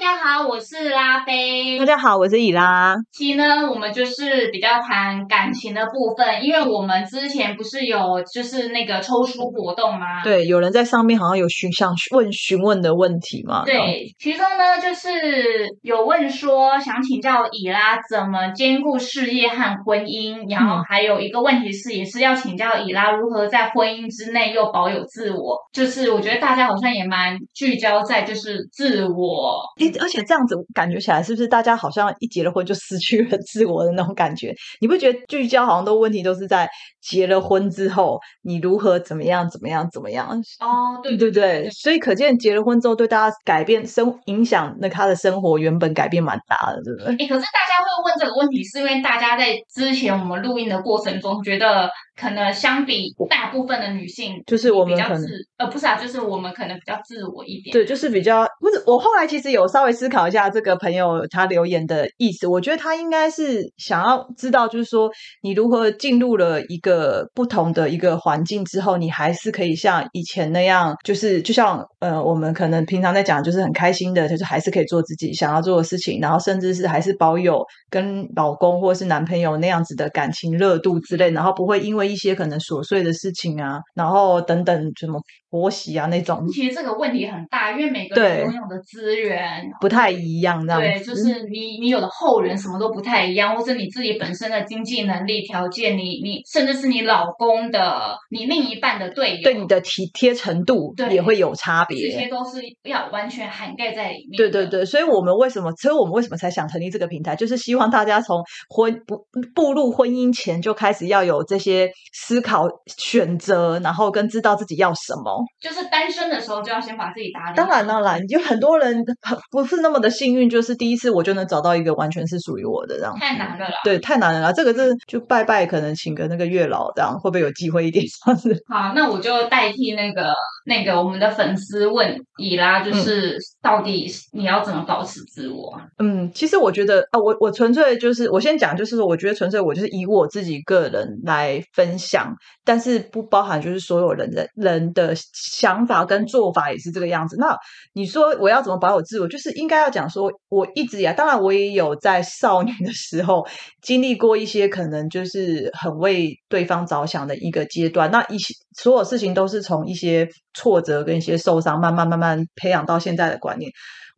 家好，我是拉菲。大家好，我是以拉。期呢，我们就是比较谈感情的部分，因为我们之前不是有就是那个抽书活动吗？对，有人在上面好像有询想问询问的问题嘛？对，其中呢就是有问说想请教以拉怎么兼顾事业和婚姻，然后还有一个问题是也是要请教以拉如何在婚姻之内又保有自我。就是我觉得大家好像也蛮聚焦在就是自我。而且这样子感觉起来，是不是大家好像一结了婚就失去了自我的那种感觉？你不觉得聚焦好像都问题都是在结了婚之后，你如何怎么样怎么样怎么样？哦，对对对，所以可见结了婚之后对大家改变生影响，那他的生活原本改变蛮大的，对不对？哎，可是大家会问这个问题，是因为大家在之前我们录音的过程中觉得。可能相比大部分的女性，就是我们比较自，呃，不是啊，就是我们可能比较自我一点。对，就是比较不是。我后来其实有稍稍微思考一下这个朋友他留言的意思，我觉得他应该是想要知道，就是说你如何进入了一个不同的一个环境之后，你还是可以像以前那样，就是就像呃，我们可能平常在讲，就是很开心的，就是还是可以做自己想要做的事情，然后甚至是还是保有跟老公或是男朋友那样子的感情热度之类，然后不会因为。一些可能琐碎的事情啊，然后等等什么婆媳啊那种，其实这个问题很大，因为每个人拥有的资源不太一样，这样对，就是你你有的后人什么都不太一样，或是你自己本身的经济能力条件，你你甚至是你老公的你另一半的队友对你的体贴程度也会有差别，这些都是要完全涵盖在里面。对对对，所以我们为什么？所以我们为什么才想成立这个平台？就是希望大家从婚不步入婚姻前就开始要有这些。思考、选择，然后跟知道自己要什么，就是单身的时候就要先把自己打理。当然，当然，有很多人不是那么的幸运，就是第一次我就能找到一个完全是属于我的这样。太难了啦，对，太难了啦。这个是就拜拜，可能请个那个月老这样，会不会有机会一点？好，那我就代替那个那个我们的粉丝问以拉，就是到底你要怎么保持自我？嗯，其实我觉得啊，我我纯粹就是我先讲，就是说，我觉得纯粹我就是以我自己个人来分。享，但是不包含就是所有人的人的想法跟做法也是这个样子。那你说我要怎么保有自我？就是应该要讲说，我一直呀，当然我也有在少年的时候 经历过一些可能就是很为对方着想的一个阶段。那一些所有事情都是从一些挫折跟一些受伤，慢慢慢慢培养到现在的观念。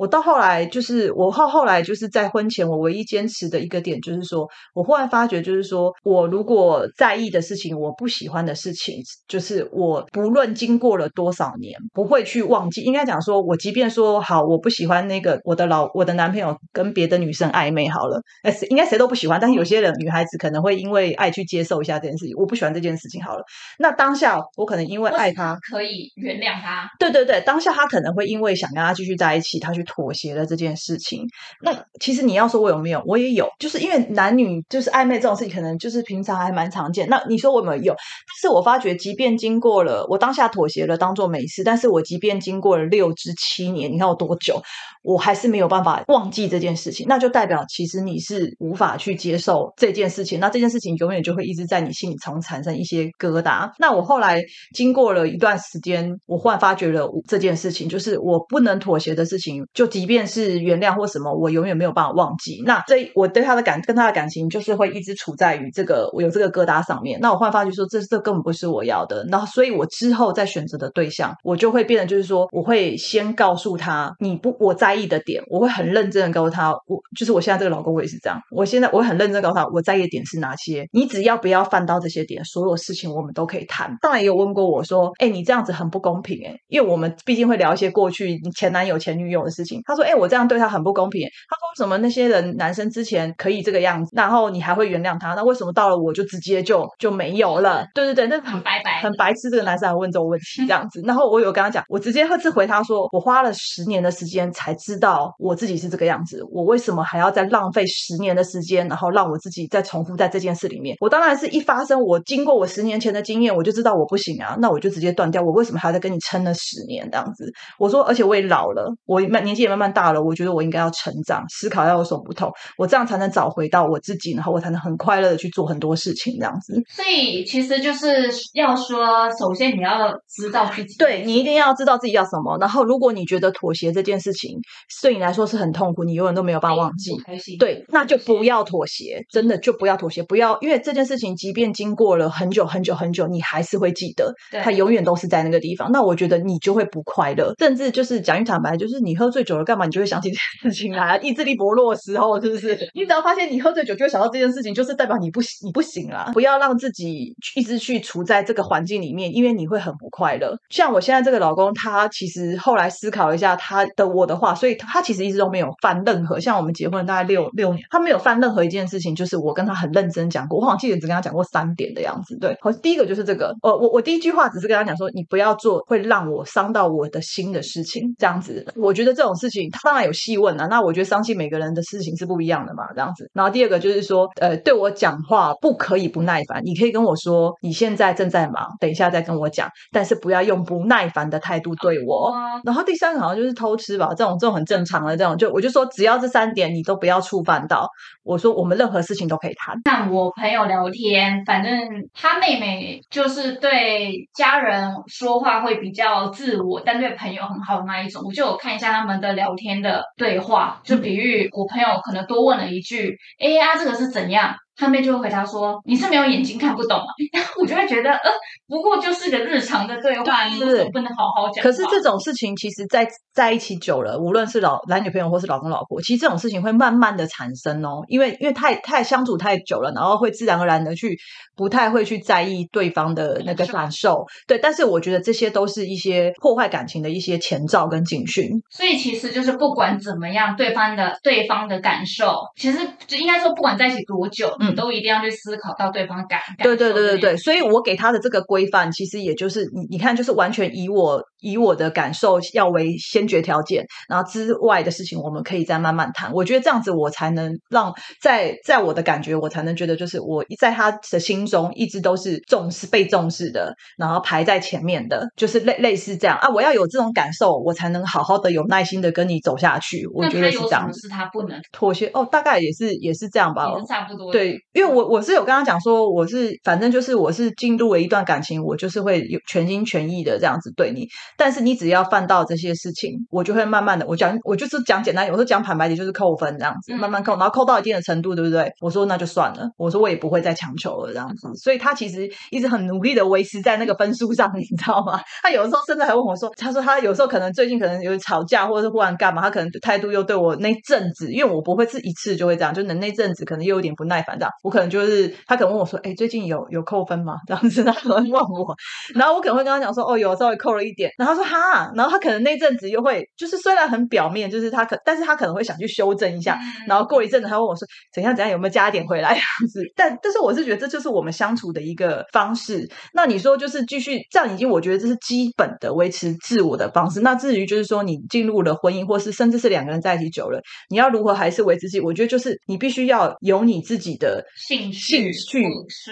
我到后来就是我后后来就是在婚前，我唯一坚持的一个点就是说，我忽然发觉，就是说我如果在意的事情，我不喜欢的事情，就是我不论经过了多少年，不会去忘记。应该讲说，我即便说好，我不喜欢那个我的老我的男朋友跟别的女生暧昧好了，哎，应该谁都不喜欢。但是有些人女孩子可能会因为爱去接受一下这件事情，我不喜欢这件事情好了。那当下我可能因为爱他，可以原谅他。对对对，当下他可能会因为想跟他继续在一起，他去。妥协了这件事情，那其实你要说我有没有，我也有，就是因为男女就是暧昧这种事情，可能就是平常还蛮常见。那你说我有没有？但是我发觉，即便经过了我当下妥协了，当做没事，但是我即便经过了六至七年，你看我多久，我还是没有办法忘记这件事情。那就代表其实你是无法去接受这件事情，那这件事情永远就会一直在你心里从产生一些疙瘩。那我后来经过了一段时间，我忽然发觉了这件事情，就是我不能妥协的事情。就即便是原谅或什么，我永远没有办法忘记。那这我对他的感跟他的感情，就是会一直处在于这个我有这个疙瘩上面。那我忽然发觉说，这这根本不是我要的。那所以，我之后再选择的对象，我就会变得就是说，我会先告诉他你不我在意的点，我会很认真的告诉他，我就是我现在这个老公，我也是这样。我现在我会很认真告诉他，我在意的点是哪些。你只要不要犯到这些点，所有事情我们都可以谈。当然也有问过我说，哎，你这样子很不公平哎，因为我们毕竟会聊一些过去前男友前女友的事情。他说：“哎，我这样对他很不公平。”他说：“为什么那些人男生之前可以这个样子，然后你还会原谅他？那为什么到了我就直接就就没有了？”对对对，那很白白，很白痴。这个男生还问这种问题，这样子。然后我有跟他讲，我直接是回他说：“我花了十年的时间才知道我自己是这个样子，我为什么还要再浪费十年的时间，然后让我自己再重复在这件事里面？我当然是一发生，我经过我十年前的经验，我就知道我不行啊，那我就直接断掉。我为什么还要再跟你撑了十年这样子？我说，而且我也老了，我慢年纪也慢慢大了，我觉得我应该要成长，思考要有所不同，我这样才能找回到我自己，然后我才能很快乐的去做很多事情这样子。所以其实就是要说，首先你要知道自己，对你一定要知道自己要什么。然后，如果你觉得妥协这件事情对你来说是很痛苦，你永远都没有办法忘记，对，那就不要妥协，真的就不要妥协，不要，因为这件事情即便经过了很久很久很久，你还是会记得，它永远都是在那个地方。那我觉得你就会不快乐，甚至就是讲句坦白，就是你喝醉酒了干嘛，你就会想起这件事情来，意志力薄弱的时候，是不是？你只要发现你喝醉酒就会想到这件事情，就是代表你不你不行了。不要让自己一直去处在这个环境里面，因为你会很不快乐。像我现在这个老公，他其实后来思考一下他的我的话，所以他其实一直都没有犯任何像我们结婚大概六六年，他没有犯任何一件事情，就是我跟他很认真讲过。我好像记得只跟他讲过三点的样子。对，好，第一个就是这个，呃，我我第一句话只是跟他讲说，你不要做会让我伤到我的心的事情，这样子。我觉得这种事情，他当然有细问啊。那我觉得伤心每个人的事情是不一样的嘛，这样子。然后第二个就是说，呃，对我讲话不可以不耐烦，你可以跟我说你现在正在忙，等一下再跟我讲，但是不要用不耐烦的态度对我。然后第三个好像就是偷吃吧，这种这种很正常的这种，就我就说只要这三点你都不要触犯到，我说我们任何事情都可以谈。像我朋友聊天，反正他妹妹就是对家人说话会比较自我，但对朋友很好的那一种。我就有看一下他们的聊天的对话，就比喻我朋友可能多问了一句：“哎呀，这个是怎样？”他妹就会回答说：“你是没有眼睛看不懂吗？”然 后我就会觉得，呃，不过就是个日常的对话，你为什么不能好好讲？可是这种事情，其实，在在一起久了，无论是老男女朋友或是老公老婆，其实这种事情会慢慢的产生哦，因为因为太太相处太久了，然后会自然而然的去不太会去在意对方的那个感受。对，但是我觉得这些都是一些破坏感情的一些前兆跟警讯。所以其实就是不管怎么样，对方的对方的感受，其实就应该说，不管在一起多久，嗯。都一定要去思考到对方感感对对对对对，所以我给他的这个规范，其实也就是你你看，就是完全以我以我的感受要为先决条件，然后之外的事情我们可以再慢慢谈。我觉得这样子我才能让在在我的感觉，我才能觉得就是我在他的心中一直都是重视被重视的，然后排在前面的，就是类类似这样啊。我要有这种感受，我才能好好的有耐心的跟你走下去。我觉得是这样，是他不能妥协哦，大概也是也是这样吧，差不多对。因为我我是有跟他讲说，我是反正就是我是进入了一段感情，我就是会有全心全意的这样子对你。但是你只要犯到这些事情，我就会慢慢的，我讲我就是讲简单点，我说讲坦白点就是扣分这样子，慢慢扣，然后扣到一定的程度，对不对？我说那就算了，我说我也不会再强求了这样子。所以他其实一直很努力的维持在那个分数上，你知道吗？他有的时候甚至还问我说，他说他有时候可能最近可能有吵架，或者是忽然干嘛，他可能态度又对我那阵子，因为我不会是一次就会这样，就能那阵子可能又有点不耐烦这样，我可能就是。他可能问我说：“哎，最近有有扣分吗？”这样子，他可能问我，然后我可能会跟他讲说：“哦，有稍微扣了一点。”然后他说：“哈。”然后他可能那阵子又会，就是虽然很表面，就是他可，但是他可能会想去修正一下。然后过一阵子，他问我说：“怎样怎样，有没有加点回来？”这样子。但但是我是觉得这就是我们相处的一个方式。那你说就是继续这样，已经我觉得这是基本的维持自我的方式。那至于就是说你进入了婚姻，或是甚至是两个人在一起久了，你要如何还是维持自己？我觉得就是你必须要有你自己的兴趣。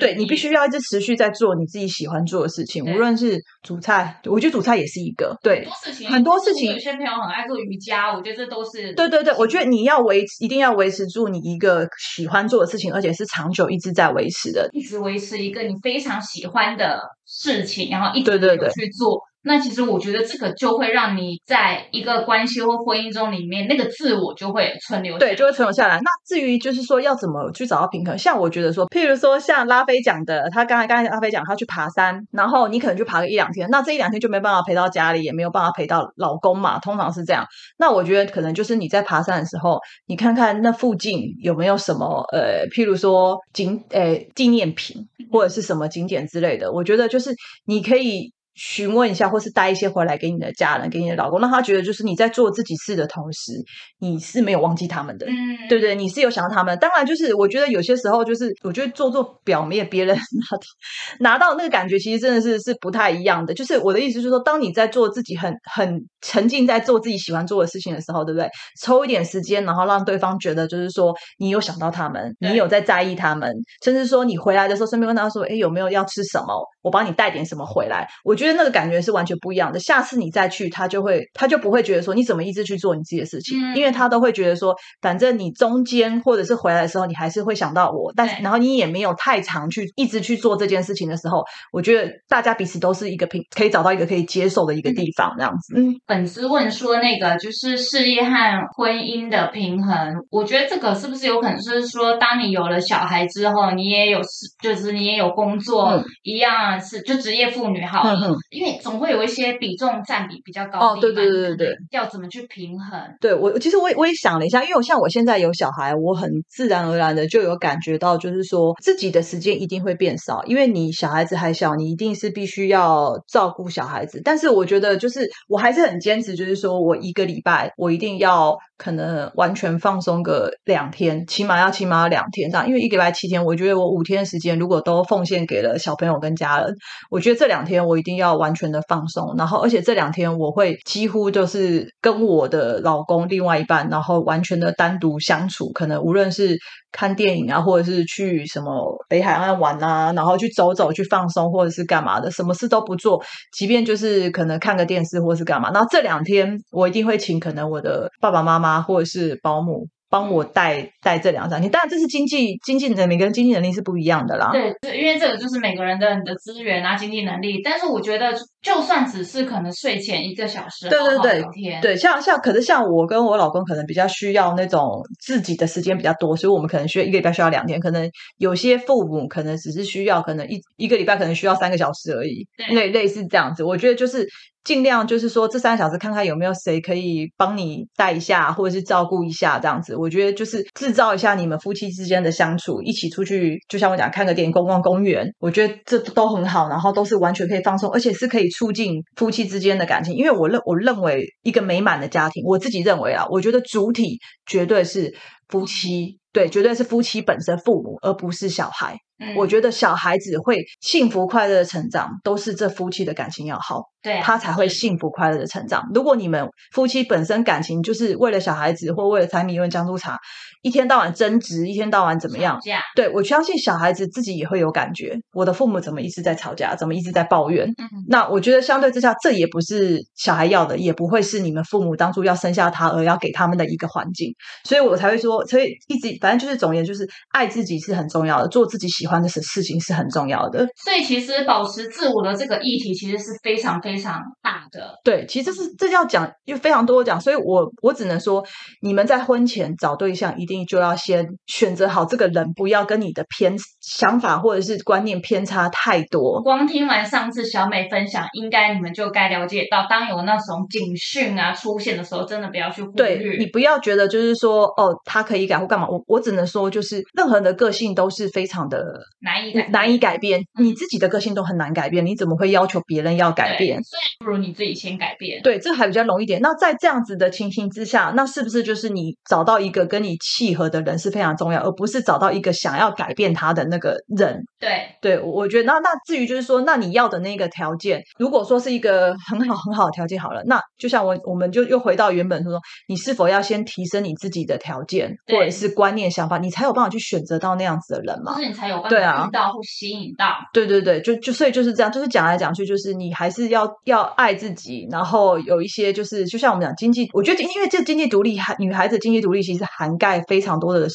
对你必须要一直持续在做你自己喜欢做的事情，无论是煮菜，我觉得煮菜也是一个对很多事情。很多事情，有些朋友很爱做瑜伽，我觉得这都是对对对。我觉得你要维，一定要维持住你一个喜欢做的事情，而且是长久一直在维持的，一直维持一个你非常喜欢的事情，然后一直去做。那其实我觉得这个就会让你在一个关系或婚姻中里面，那个自我就会存留，对，就会存留下来。那至于就是说要怎么去找到平衡，像我觉得说，譬如说像拉菲讲的，他刚才刚才拉菲讲他去爬山，然后你可能就爬个一两天，那这一两天就没办法陪到家里，也没有办法陪到老公嘛，通常是这样。那我觉得可能就是你在爬山的时候，你看看那附近有没有什么呃，譬如说景呃纪念品或者是什么景点之类的，我觉得就就是你可以。询问一下，或是带一些回来给你的家人，给你的老公，让他觉得就是你在做自己事的同时，你是没有忘记他们的。嗯，对不对？你是有想到他们，当然就是我觉得有些时候就是，我觉得做做表面，别人拿到 拿到那个感觉，其实真的是是不太一样的。就是我的意思就是说，当你在做自己很很沉浸在做自己喜欢做的事情的时候，对不对？抽一点时间，然后让对方觉得就是说你有想到他们，你有在在意他们，甚至说你回来的时候，顺便问他说，哎，有没有要吃什么？我帮你带点什么回来。我觉得那个感觉是完全不一样的。下次你再去，他就会他就不会觉得说你怎么一直去做你自己的事情，嗯。因为他都会觉得说，反正你中间或者是回来的时候，你还是会想到我，但是然后你也没有太常去一直去做这件事情的时候，我觉得大家彼此都是一个平，可以找到一个可以接受的一个地方，这样子。嗯，粉丝问说，那个就是事业和婚姻的平衡，我觉得这个是不是有可能是说，当你有了小孩之后，你也有事，就是你也有工作，嗯。一样是就职业妇女好了，嗯哼因为总会有一些比重占比比较高哦对对对对对，要怎么去平衡？对我其实我也我也想了一下，因为我像我现在有小孩，我很自然而然的就有感觉到，就是说自己的时间一定会变少，因为你小孩子还小，你一定是必须要照顾小孩子。但是我觉得，就是我还是很坚持，就是说我一个礼拜我一定要可能完全放松个两天，起码要起码要两天这样，因为一个礼拜七天，我觉得我五天时间如果都奉献给了小朋友跟家人，我觉得这两天我一定要完全的放松，然后而且这两天我会几乎就是跟我的老公另外一半，然后完全的单独相处，可能无论是看电影啊，或者是去什么北海岸玩啊，然后去走走去放松，或者是干嘛的，什么事都不做，即便就是可能看个电视或是干嘛，然后这两天我一定会请可能我的爸爸妈妈或者是保姆。帮我带带这两张。你，当然这是经济经济能每个人经济能力是不一样的啦。对，因为这个就是每个人的你的资源啊、经济能力，但是我觉得就算只是可能睡前一个小时，对对对聊天，对，像像可是像我跟我老公可能比较需要那种自己的时间比较多，所以我们可能需要一个礼拜需要两天，可能有些父母可能只是需要可能一一个礼拜可能需要三个小时而已，对类类似这样子。我觉得就是尽量就是说这三个小时看看有没有谁可以帮你带一下，或者是照顾一下这样子。我觉得就是制造一下你们夫妻之间的相处，一起出去，就像我讲看个电影、逛逛公园，我觉得这都很好，然后都是完全可以放松，而且是可以促进夫妻之间的感情。因为我认我认为一个美满的家庭，我自己认为啊，我觉得主体绝对是夫妻。对，绝对是夫妻本身父母，而不是小孩。嗯，我觉得小孩子会幸福快乐的成长，都是这夫妻的感情要好。对啊他才会幸福快乐的成长。如果你们夫妻本身感情就是为了小孩子或为了柴米油盐酱醋茶，一天到晚争执，一天到晚怎么样对我相信小孩子自己也会有感觉，我的父母怎么一直在吵架，怎么一直在抱怨？嗯，那我觉得相对之下，这也不是小孩要的，也不会是你们父母当初要生下他而要给他们的一个环境，所以我才会说，所以一直反正就是总而言，就是爱自己是很重要的，做自己喜欢的事事情是很重要的。所以其实保持自我的这个议题其实是非常非常大的。对，其实这是这要讲，又非常多讲，所以我我只能说，你们在婚前找对象，一定就要先选择好这个人，不要跟你的偏想法或者是观念偏差太多。光听完上次小美分享，应该你们就该了解到，当有那种警讯啊出现的时候，真的不要去忽对略。你不要觉得就是说哦，他可以改或干嘛，我我只能说就是任何人的个性都是非常的难以改难以改变，你自己的个性都很难改变，你怎么会要求别人要改变？所以不如你自己先改变。对，这还比较容易点。那在这样子的情形之下，那是不是就是你找到一个跟你契合的人是非常重要，而不是找到一个想要改变他的那个人？对对，我我觉得那那至于就是说，那你要的那个条件，如果说是一个很好很好的条件好了，那就像我我们就又回到原本说，你是否要先提升你自己的条件或者是观念想法，你才有办法去选择到那样子的人嘛就？是你才有办对啊到或吸引到。对对对，就就所以就是这样，就是讲来讲去，就是你还是要要爱自己，然后有一些就是就像我们讲经济，我觉得因为这经济独立，还女孩子经济独立其实涵盖非常多的。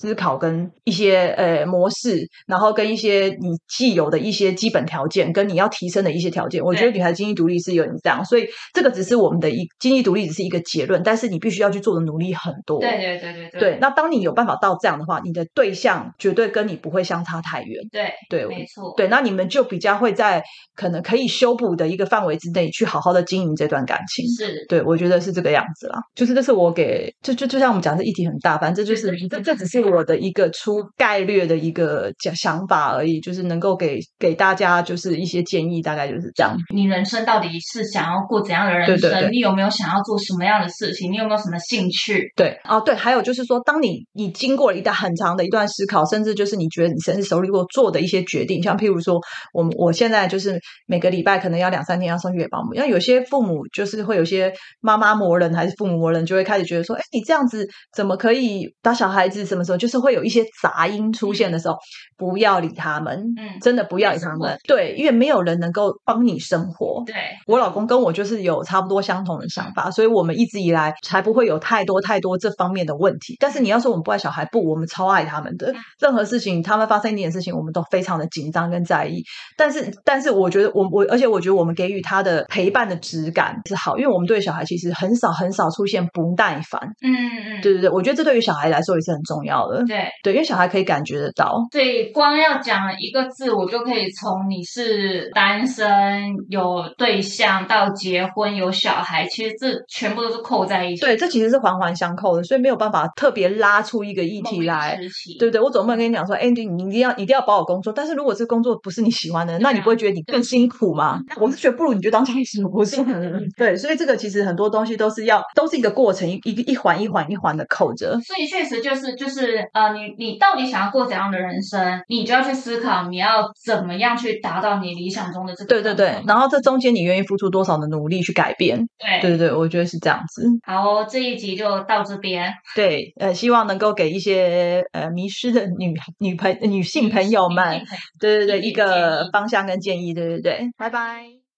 思考跟一些呃模式，然后跟一些你既有的一些基本条件，跟你要提升的一些条件，我觉得女孩经济独立是有点这样，所以这个只是我们的一经济独立只是一个结论，但是你必须要去做的努力很多。对对对对对对，那当你有办法到这样的话，你的对象绝对跟你不会相差太远。对，对，没错。对，那你们就比较会在可能可以修补的一个范围之内，去好好的经营这段感情。是对，我觉得是这个样子啦。就是这是我给，就就就像我们讲，这议题很大，反正这就是这这只是我的一个粗概略的一个讲想法而已，就是能够给给大家就是一些建议，大概就是这样。你人生到底是想要过怎样的人生？对对对你有没有想要做什么样的事情？你有没有什么兴趣？对，哦，对，还有就是说，当你你经过了一段很长的一段思考，甚至就是你觉得你深思熟虑过做的一些决定，像譬如说，我们我现在就是每个礼拜可能要两三天要送月保姆，因为有些父母就是会有些妈妈磨人还是父母磨人，就会开始觉得说，哎，你这样子怎么可以打小孩子？什么时候就是会有一些杂音出现的时候，不要理他们，嗯，真的不要理他们，对，因为没有人能够帮你生活，对，我老公跟我就是有差不多相同的想法，所以我们一直以来才不会有太多太多这方面的问题。但是你要说我们不爱小孩，不，我们超爱他们的。任何事情，他们发生一点事情，我们都非常的紧张跟在意。但是，但是我觉得我我，而且我觉得我们给予他的陪伴的质感是好，因为我们对小孩其实很少很少出现不耐烦。嗯嗯，对对对，我觉得这对于小孩来说也是很重要的。对对，因为小孩可以感觉得到。所以光要讲一个字，我就可以从你是单身、有对象到结婚、有小孩，其实这全部都是扣在一起。对，这其实是环环相扣的，所以没有办法特别拉出一个议题来。对不对？我总不能跟你讲说，哎，你你一定要一定要保我工作，但是如果这工作不是你喜欢的，那你不会觉得你更辛苦吗？我是觉得不如你就当家庭主妇算了。对，所以这个其实很多东西都是要都是一个过程，一一环一环一环的扣着。所以确实就是就是呃，你你到底想要过怎样的人生，你就要去思考你要怎么样去达到你理想中的这个。对对对，然后这中间你愿意付出多少的努力去改变？对对对，我觉得是这样子。好，这一集就到这边。对，呃，希望能够给一些呃迷失的女女朋女性朋友们，对对对，一个方向跟建议，对对对，拜拜。